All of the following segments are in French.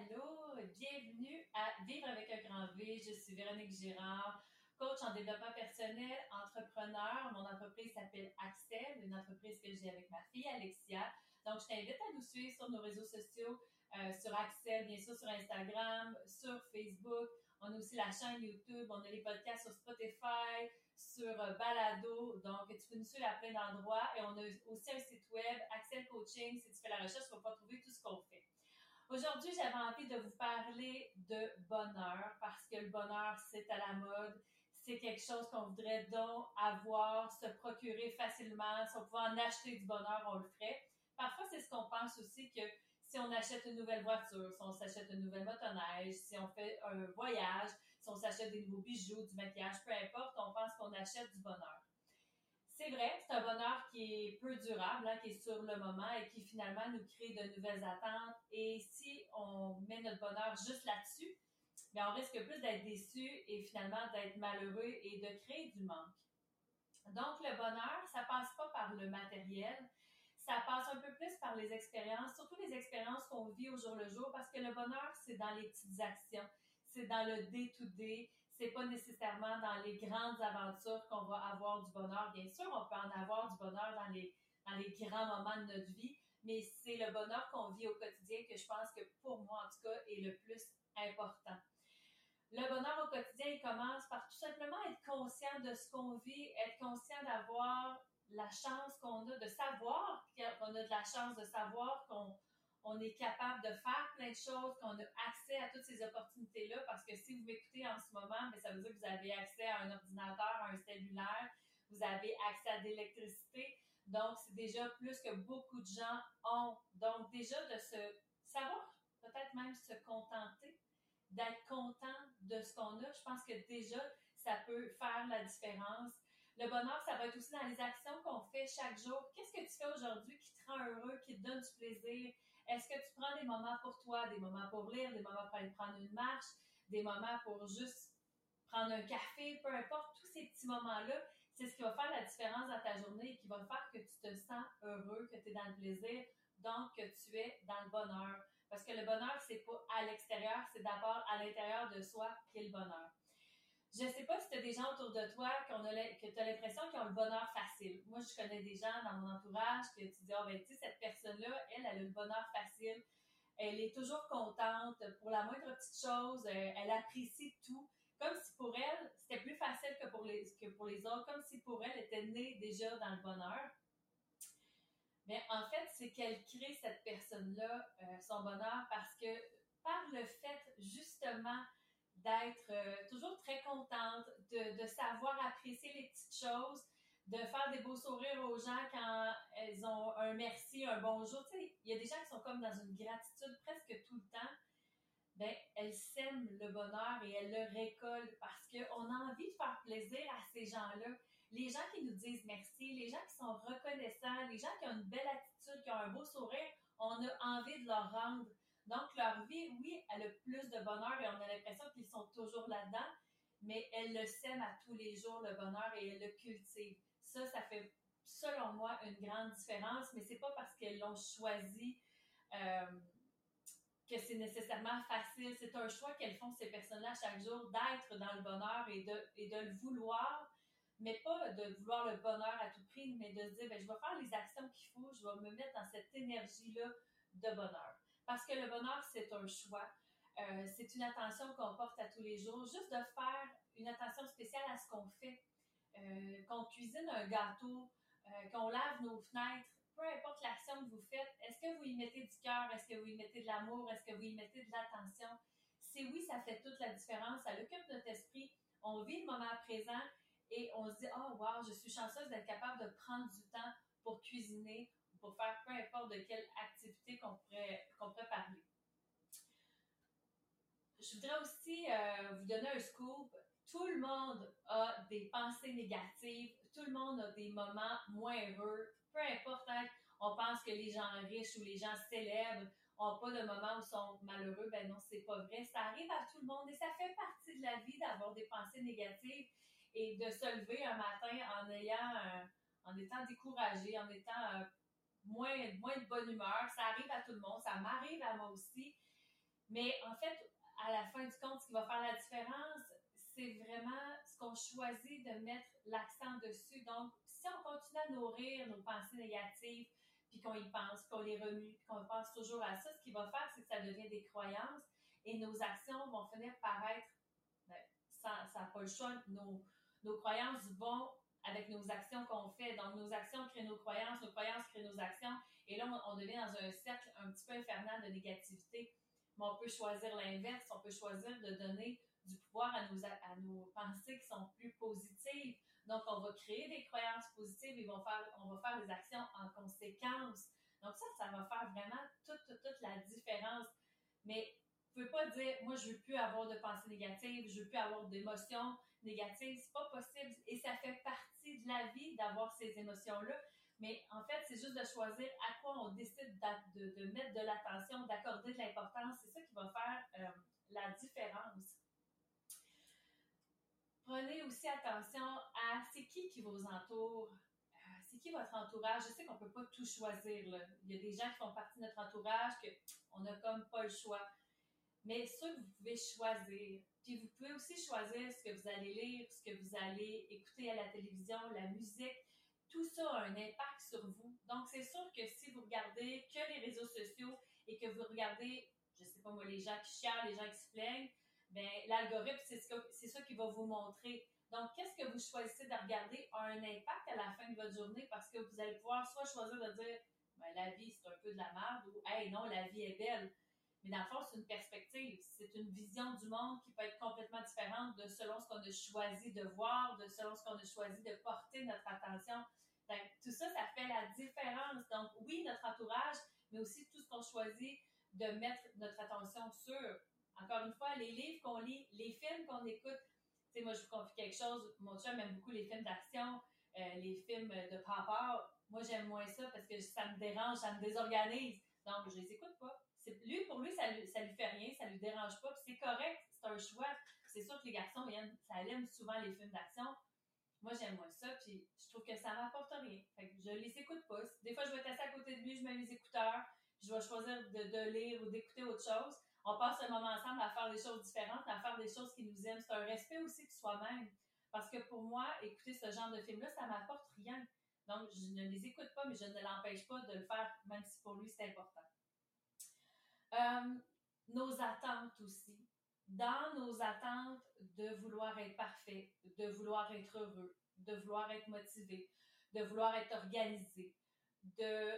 allô! Bienvenue à Vivre avec un grand V. Je suis Véronique Girard, coach en développement personnel, entrepreneur. Mon entreprise s'appelle Axel, une entreprise que j'ai avec ma fille Alexia. Donc, je t'invite à nous suivre sur nos réseaux sociaux, euh, sur Axel, bien sûr, sur Instagram, sur Facebook. On a aussi la chaîne YouTube, on a les podcasts sur Spotify, sur euh, Balado. Donc, tu peux nous suivre à plein d'endroits. Et on a aussi un site web, Axel Coaching. Si tu fais la recherche, tu vas pas trouver tout ce qu'on fait. Aujourd'hui, j'avais envie de vous parler de bonheur parce que le bonheur, c'est à la mode. C'est quelque chose qu'on voudrait donc avoir, se procurer facilement. Si on pouvait en acheter du bonheur, on le ferait. Parfois, c'est ce qu'on pense aussi que si on achète une nouvelle voiture, si on s'achète une nouvelle motoneige, si on fait un voyage, si on s'achète des nouveaux bijoux, du maquillage, peu importe, on pense qu'on achète du bonheur. C'est vrai, c'est un bonheur qui est peu durable, hein, qui est sur le moment et qui finalement nous crée de nouvelles attentes. Et si on met notre bonheur juste là-dessus, bien, on risque plus d'être déçu et finalement d'être malheureux et de créer du manque. Donc, le bonheur, ça passe pas par le matériel, ça passe un peu plus par les expériences, surtout les expériences qu'on vit au jour le jour, parce que le bonheur, c'est dans les petites actions, c'est dans le day-to-day, c'est pas nécessairement dans les grandes aventures qu'on va avoir du bonheur. Bien sûr, on peut en avoir du bonheur dans les, dans les grands moments de notre vie, mais c'est le bonheur qu'on vit au quotidien que je pense que pour moi, en tout cas, est le plus important. Le bonheur au quotidien, il commence par tout simplement être conscient de ce qu'on vit, être conscient d'avoir la chance qu'on a, de savoir qu'on a de la chance, de savoir qu'on on est capable de faire plein de choses, qu'on a accès à toutes ces opportunités-là, parce que si vous m'écoutez en ce moment, mais ça veut dire que vous avez accès à un ordinateur, à un cellulaire, vous avez accès à de l'électricité. Donc, c'est déjà plus que beaucoup de gens ont. Donc, déjà de se savoir, peut-être même se contenter, d'être content de ce qu'on a, je pense que déjà, ça peut faire la différence. Le bonheur, ça va être aussi dans les actions qu'on fait chaque jour. Qu'est-ce que tu fais aujourd'hui qui te rend heureux, qui te donne du plaisir? Est-ce que tu prends des moments pour toi, des moments pour lire, des moments pour aller prendre une marche, des moments pour juste prendre un café, peu importe, tous ces petits moments-là, c'est ce qui va faire la différence dans ta journée et qui va faire que tu te sens heureux, que tu es dans le plaisir, donc que tu es dans le bonheur. Parce que le bonheur, c'est pas à l'extérieur, c'est d'abord à l'intérieur de soi qu'est le bonheur. Je sais pas si tu as des gens autour de toi qu'on a, que tu as l'impression qu'ils ont le bonheur facile. Moi, je connais des gens dans mon entourage que tu dis, oh, ben, tu sais, cette personne-là, elle, elle a le bonheur facile. Elle est toujours contente pour la moindre petite chose. Euh, elle apprécie tout. Comme si pour elle, c'était plus facile que pour les, que pour les autres. Comme si pour elle, elle était née déjà dans le bonheur. Mais en fait, c'est qu'elle crée cette personne-là, euh, son bonheur, parce que par le fait, justement, d'être euh, toujours très contente, de, savoir apprécier les petites choses, de faire des beaux sourires aux gens quand elles ont un merci, un bonjour. Tu sais, il y a des gens qui sont comme dans une gratitude presque tout le temps. Ben, elles sèment le bonheur et elles le récoltent parce qu'on a envie de faire plaisir à ces gens-là. Les gens qui nous disent merci, les gens qui sont reconnaissants, les gens qui ont une belle attitude, qui ont un beau sourire, on a envie de leur rendre donc, leur vie, oui, elle a plus de bonheur et on a l'impression qu'ils sont toujours là-dedans, mais elles le sèment à tous les jours, le bonheur, et elles le cultivent. Ça, ça fait, selon moi, une grande différence, mais c'est pas parce qu'elles l'ont choisi euh, que c'est nécessairement facile. C'est un choix qu'elles font, ces personnes-là, chaque jour, d'être dans le bonheur et de, et de le vouloir, mais pas de vouloir le bonheur à tout prix, mais de se dire, ben, je vais faire les actions qu'il faut, je vais me mettre dans cette énergie-là de bonheur. Parce que le bonheur, c'est un choix. Euh, c'est une attention qu'on porte à tous les jours. Juste de faire une attention spéciale à ce qu'on fait. Euh, qu'on cuisine un gâteau, euh, qu'on lave nos fenêtres, peu importe l'action que vous faites, est-ce que vous y mettez du cœur, est-ce que vous y mettez de l'amour, est-ce que vous y mettez de l'attention? Si oui, ça fait toute la différence, ça occupe notre esprit, on vit le moment présent et on se dit, oh wow, je suis chanceuse d'être capable de prendre du temps pour cuisiner, pour faire peu importe de quelle activité qu'on pourrait, pourrait parler. Je voudrais aussi euh, vous donner un scoop. Tout le monde a des pensées négatives, tout le monde a des moments moins heureux, peu importe, hein, on pense que les gens riches ou les gens célèbres ont pas de moments où ils sont malheureux, ben non, c'est pas vrai. Ça arrive à tout le monde et ça fait partie de la vie d'avoir des pensées négatives et de se lever un matin en ayant, en étant découragé, en étant moins, moins de bonne humeur. Ça arrive à tout le monde, ça m'arrive à moi aussi. Mais en fait, à la fin du compte, ce qui va faire la différence, c'est vraiment ce qu'on choisit de mettre l'accent dessus. Donc, si on continue à nourrir nos pensées négatives, puis qu'on y pense, qu'on les remue, puis qu'on pense toujours à ça, ce qui va faire, c'est que ça devient des croyances et nos actions vont finir par être, ben, ça n'a pas le choix, nos, nos croyances vont avec nos actions qu'on fait. Donc, nos actions créent nos croyances, nos croyances créent nos actions. Et là, on, devient dans un cercle un petit peu infernal de négativité. Mais on peut choisir l'inverse. On peut choisir de donner du pouvoir à nos, à nos pensées qui sont plus positives. Donc, on va créer des croyances positives et on, faire, on va faire des actions en conséquence. Donc, ça, ça va faire vraiment toute, toute, la différence. Mais vous pouvez pas dire, moi, je veux plus avoir de pensées négatives, je veux plus avoir d'émotions négatives. C'est pas possible. Et ça fait partie la vie d'avoir ces émotions-là. Mais en fait, c'est juste de choisir à quoi on décide de, mettre de l'attention, d'accorder de l'importance. C'est ça qui va faire euh, la différence. Prenez aussi attention à c'est qui qui vous entoure. Euh, c'est qui votre entourage? Je sais qu'on ne peut pas tout choisir. Il y a des gens qui font partie de notre entourage qu'on n'a comme pas le choix. Mais ça, vous pouvez choisir. Puis vous pouvez aussi choisir ce que vous allez lire, ce que vous allez écouter à la télévision, la musique. Tout ça a un impact sur vous. Donc, c'est sûr que si vous regardez que les réseaux sociaux et que vous regardez, je sais pas moi, les gens qui chialent, les gens qui se plaignent, ben l'algorithme, c'est ce ça qui va vous montrer. Donc, qu'est-ce que vous choisissez de regarder a un impact à la fin de votre journée parce que vous allez pouvoir soit choisir de dire, ben, la vie, c'est un peu de la merde ou, hey, non, la vie est belle. Mais dans le fond, c'est une perspective, c'est une vision du monde qui peut être complètement différente de selon ce qu'on a choisi de voir, de selon ce qu'on a choisi de porter notre attention. Tout ça, ça fait la différence. Donc, oui, notre entourage, mais aussi tout ce qu'on choisit de mettre notre attention sur. Encore une fois, les livres qu'on lit, les films qu'on écoute. Tu sais, moi, je vous confie quelque chose. Mon chum aime beaucoup les films d'action, euh, les films de papa. Moi, j'aime moins ça parce que ça me dérange, ça me désorganise. Donc, je les écoute pas lui, pour lui, ça, ça lui fait rien, ça lui dérange pas, c'est correct, c'est un choix. C'est sûr que les garçons, ils ça aiment souvent les films d'action. Moi, j'aime moins ça, puis je trouve que ça m'apporte rien. Fait que je les écoute pas. Des fois, je vais être à côté de lui, je mets mes écouteurs, je vais choisir de, lire ou d'écouter autre chose. On passe un moment ensemble à faire des choses différentes, à faire des choses qui nous aiment. C'est un respect aussi de soi-même. Parce que pour moi, écouter ce genre de film-là, ça m'apporte rien. Donc, je ne les écoute pas, mais je ne l'empêche pas de le faire, même si pour lui, c'est important. Euh, nos attentes aussi. Dans nos attentes de vouloir être parfait, de vouloir être heureux, de vouloir être motivé, de vouloir être organisé,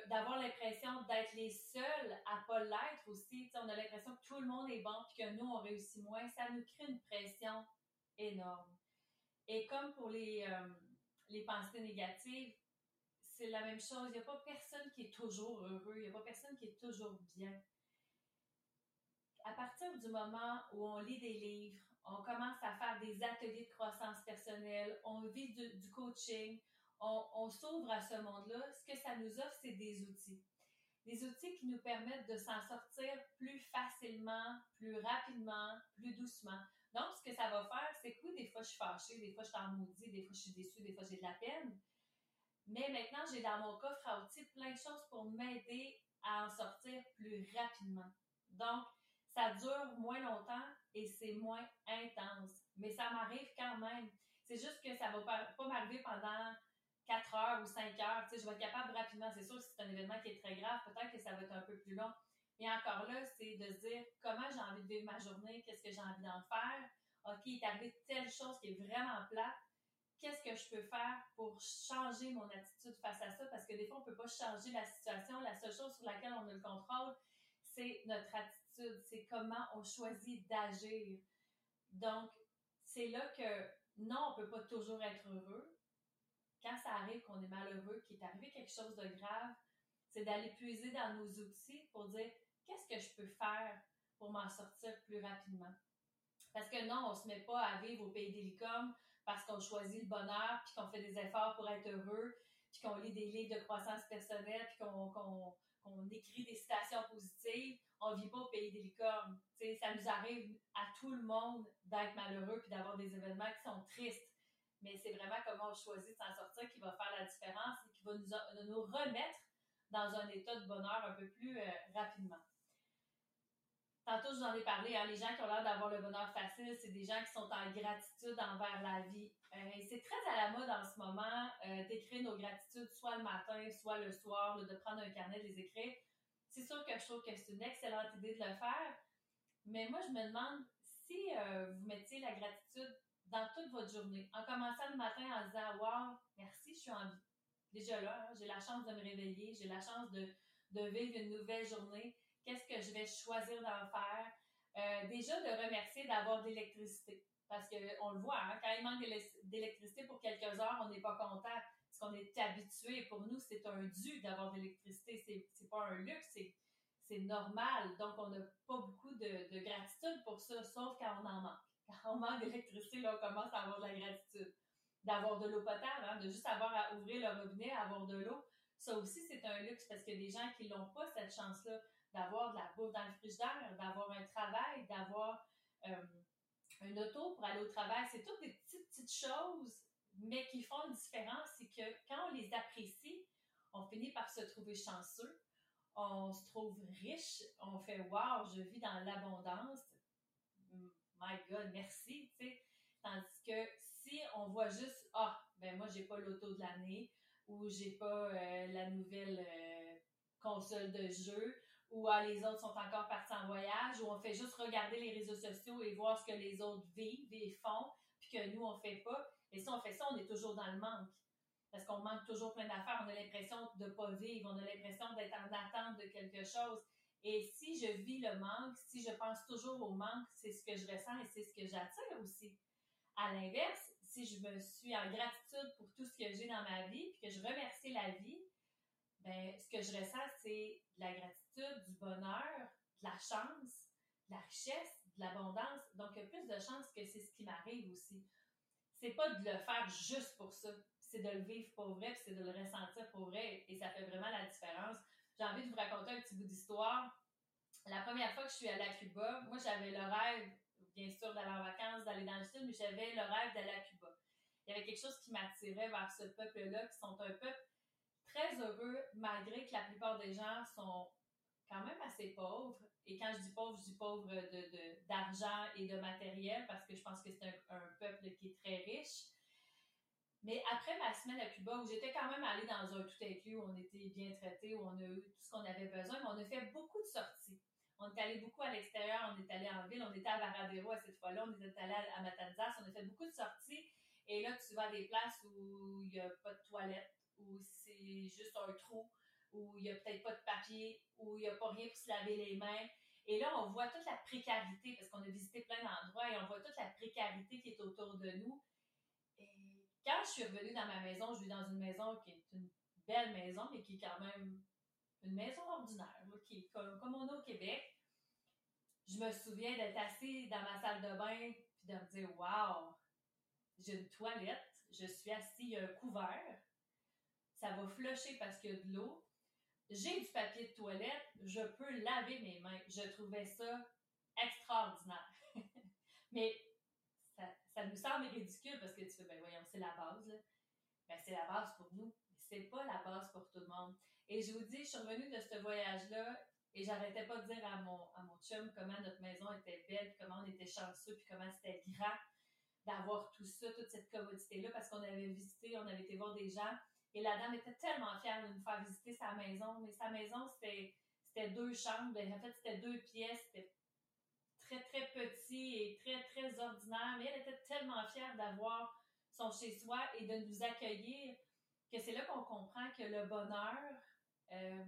d'avoir l'impression d'être les seuls à pas l'être aussi. on a l'impression que tout le monde est bon puis que nous, on réussit moins. Ça nous crée une pression énorme. Et comme pour les, euh, les pensées négatives, c'est la même chose. Il n'y a pas personne qui est toujours heureux. Il n'y a pas personne qui est toujours bien à partir du moment où on lit des livres, on commence à faire des ateliers de croissance personnelle, on vit du, coaching, on, s'ouvre à ce monde-là, ce que ça nous offre, c'est des outils. Des outils qui nous permettent de s'en sortir plus facilement, plus rapidement, plus doucement. Donc, ce que ça va faire, c'est que oui, des fois, je suis fâchée, des fois, je suis en maudit, des fois, je suis déçue, des fois, j'ai de la peine. Mais maintenant, j'ai dans mon coffre à outils plein de choses pour m'aider à en sortir plus rapidement. Donc, ça dure moins longtemps et c'est moins intense. Mais ça m'arrive quand même. C'est juste que ça va pas m'arriver pendant 4 heures ou 5 heures. Je vais être capable rapidement. C'est sûr que c'est un événement qui est très grave. Peut-être que ça va être un peu plus long. Mais encore là, c'est de se dire comment j'ai envie de vivre ma journée, qu'est-ce que j'ai envie d'en faire. OK, il est arrivé telle chose qui est vraiment plate. Qu'est-ce que je peux faire pour changer mon attitude face à ça? Parce que des fois, on ne peut pas changer la situation. La seule chose sur laquelle on a le contrôle, c'est notre attitude, c'est comment on choisit d'agir. Donc, c'est là que non, on peut pas toujours être heureux. Quand ça arrive qu'on est malheureux, qu'il est arrivé quelque chose de grave, c'est d'aller puiser dans nos outils pour dire qu'est-ce que je peux faire pour m'en sortir plus rapidement? Parce que non, on se met pas à vivre au pays des parce qu'on choisit le bonheur, puis qu'on fait des efforts pour être heureux, qu'on lit des livres de croissance personnelle, puis qu'on écrit des citations positives, on vit pas au pays des licornes. ça nous arrive à tout le monde d'être malheureux puis d'avoir des événements qui sont tristes. Mais c'est vraiment comment on choisit de s'en sortir qui va faire la différence et qui va nous, nous remettre dans un état de bonheur un peu plus euh, rapidement. Tantôt, je vous en ai parlé, hein, les gens qui ont l'air d'avoir le bonheur facile, c'est des gens qui sont en gratitude envers la vie. Euh, c'est très à la mode en ce moment euh, d'écrire nos gratitudes, soit le matin, soit le soir, de prendre un carnet, de les écrire. C'est sûr que je trouve que c'est une excellente idée de le faire, mais moi, je me demande si euh, vous mettiez la gratitude dans toute votre journée, en commençant le matin en disant Wow, merci, je suis en vie. Déjà là, hein, j'ai la chance de me réveiller, j'ai la chance de, de vivre une nouvelle journée. Qu'est-ce que je vais choisir d'en faire? Euh, déjà, de remercier d'avoir de l'électricité. Parce qu'on le voit, hein, quand il manque d'électricité pour quelques heures, on n'est pas content. Parce qu'on est habitué. Pour nous, c'est un dû d'avoir de l'électricité. C'est pas un luxe, c'est normal. Donc, on n'a pas beaucoup de, de, gratitude pour ça, sauf quand on en manque. Quand on manque d'électricité, on commence à avoir de la gratitude. D'avoir de l'eau potable, hein, de juste avoir à ouvrir le robinet, avoir de l'eau. Ça aussi, c'est un luxe parce qu'il y a des gens qui n'ont pas cette chance-là d'avoir de la bouffe dans le frigidaire, d'avoir un travail, d'avoir euh, un auto pour aller au travail. C'est toutes des petites, petites choses, mais qui font une différence. C'est que quand on les apprécie, on finit par se trouver chanceux, on se trouve riche, on fait Wow, je vis dans l'abondance. My God, merci. Tandis que si on voit juste Ah, ben moi, j'ai pas l'auto de l'année ou j'ai pas euh, la nouvelle euh, console de jeu ou ah, les autres sont encore partis en voyage, ou on fait juste regarder les réseaux sociaux et voir ce que les autres vivent et font, puis que nous, on fait pas. Et si on fait ça, on est toujours dans le manque. Parce qu'on manque toujours plein d'affaires, on a l'impression de ne pas vivre, on a l'impression d'être en attente de quelque chose. Et si je vis le manque, si je pense toujours au manque, c'est ce que je ressens et c'est ce que j'attire aussi. À l'inverse, si je me suis en gratitude pour tout ce que j'ai dans ma vie, puis que je remercie la vie, ben, ce que je ressens, c'est de la gratitude, du bonheur, de la chance, de la richesse, de l'abondance. Donc, il y a plus de chances que c'est ce qui m'arrive aussi. C'est pas de le faire juste pour ça, c'est de le vivre pour vrai, c'est de le ressentir pour vrai, et ça fait vraiment la différence. J'ai envie de vous raconter un petit bout d'histoire. La première fois que je suis allée à Cuba, moi, j'avais le rêve, bien sûr, d'aller en vacances, d'aller dans le sud, mais j'avais le rêve d'aller à Cuba. Il y avait quelque chose qui m'attirait vers ce peuple-là, qui sont un peuple très heureux, malgré que la plupart des gens sont quand même assez pauvres. Et quand je dis pauvre, je dis pauvre de, d'argent et de matériel parce que je pense que c'est un, peuple qui est très riche. Mais après ma semaine à Cuba, où j'étais quand même allée dans un tout inclus, où on était bien traités, où on a eu tout ce qu'on avait besoin, mais on a fait beaucoup de sorties. On est allé beaucoup à l'extérieur, on est allé en ville, on était à Varadero à cette fois-là, on est allé à Matanzas, on a fait beaucoup de sorties. Et là, tu vas à des places où il n'y a pas de toilettes, où c'est juste un trou, où il n'y a peut-être pas de papier, où il n'y a pas rien pour se laver les mains. Et là, on voit toute la précarité, parce qu'on a visité plein d'endroits, et on voit toute la précarité qui est autour de nous. Et quand je suis revenue dans ma maison, je vis dans une maison qui est une belle maison, mais qui est quand même une maison ordinaire, qui comme, comme on a au Québec. Je me souviens d'être assise dans ma salle de bain, puis de me dire, waouh, j'ai une toilette, je suis assise, il y a un couvert, ça va flusher parce qu'il y a de l'eau. J'ai du papier de toilette, je peux laver mes mains. Je trouvais ça extraordinaire. Mais ça, ça, nous semble ridicule parce que tu fais, ben voyons, c'est la base. Ben, c'est la base pour nous. C'est pas la base pour tout le monde. Et je vous dis, je suis revenue de ce voyage-là et j'arrêtais pas de dire à mon, à mon chum comment notre maison était belle, comment on était chanceux, puis comment c'était grand d'avoir tout ça, toute cette commodité-là, parce qu'on avait visité, on avait été voir des gens et la dame était tellement fière de nous faire visiter sa maison. Mais sa maison, c'était, deux chambres. En fait, c'était deux pièces. C'était très, très petit et très, très ordinaire. Mais elle était tellement fière d'avoir son chez-soi et de nous accueillir que c'est là qu'on comprend que le bonheur, euh,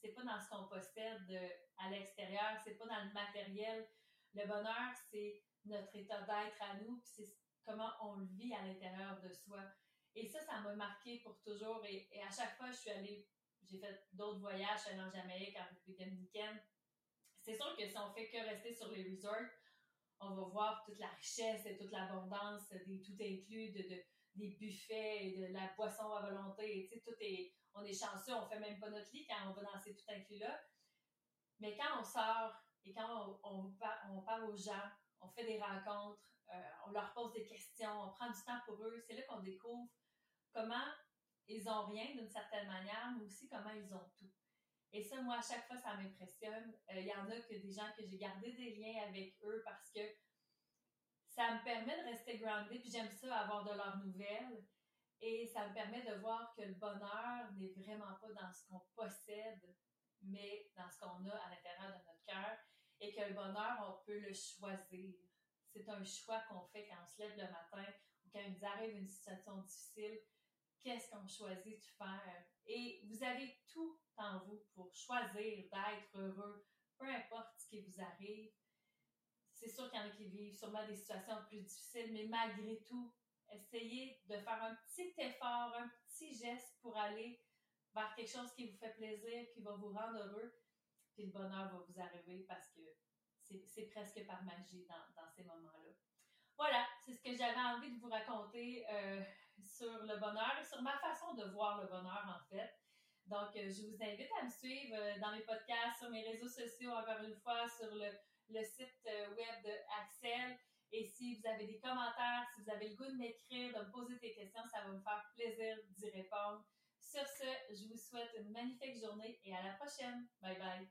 c'est pas dans ce qu'on possède à l'extérieur, c'est pas dans le matériel. Le bonheur, c'est notre état d'être à nous, puis c'est comment on le vit à l'intérieur de soi. Et ça, ça m'a marqué pour toujours. Et, à chaque fois, je suis allée, j'ai fait d'autres voyages, je allée en Jamaïque, en République dominicaine. C'est sûr que si on fait que rester sur les resorts, on va voir toute la richesse et toute l'abondance des tout inclus, de, des buffets et de la boisson à volonté. Sais, tout est, on est chanceux, on fait même pas notre lit quand on va dans ces tout inclus-là. Mais quand on sort et quand on, on, parle aux gens, on fait des rencontres, euh, on leur pose des questions, on prend du temps pour eux, c'est là qu'on découvre comment ils ont rien d'une certaine manière, mais aussi comment ils ont tout. Et ça, moi, à chaque fois, ça m'impressionne. Euh, il y en a que des gens que j'ai gardé des liens avec eux parce que ça me permet de rester grounded, puis j'aime ça, avoir de leurs nouvelles. Et ça me permet de voir que le bonheur n'est vraiment pas dans ce qu'on possède, mais dans ce qu'on a à l'intérieur de notre cœur. Et que le bonheur, on peut le choisir. C'est un choix qu'on fait quand on se lève le matin ou quand il nous arrive une situation difficile. Qu'est-ce qu'on choisit de faire? Et vous avez tout en vous pour choisir d'être heureux, peu importe ce qui vous arrive. C'est sûr qu'il y en a qui vivent sûrement des situations plus difficiles, mais malgré tout, essayez de faire un petit effort, un petit geste pour aller vers quelque chose qui vous fait plaisir, qui va vous rendre heureux, puis le bonheur va vous arriver parce que c'est presque par magie dans, ces moments-là. Voilà, c'est ce que j'avais envie de vous raconter euh, sur le bonheur sur ma façon de voir le bonheur en fait. Donc, euh, je vous invite à me suivre euh, dans mes podcasts, sur mes réseaux sociaux, encore une fois, sur le, le site web de Axel. Et si vous avez des commentaires, si vous avez le goût de m'écrire, de me poser des questions, ça va me faire plaisir d'y répondre. Sur ce, je vous souhaite une magnifique journée et à la prochaine. Bye bye.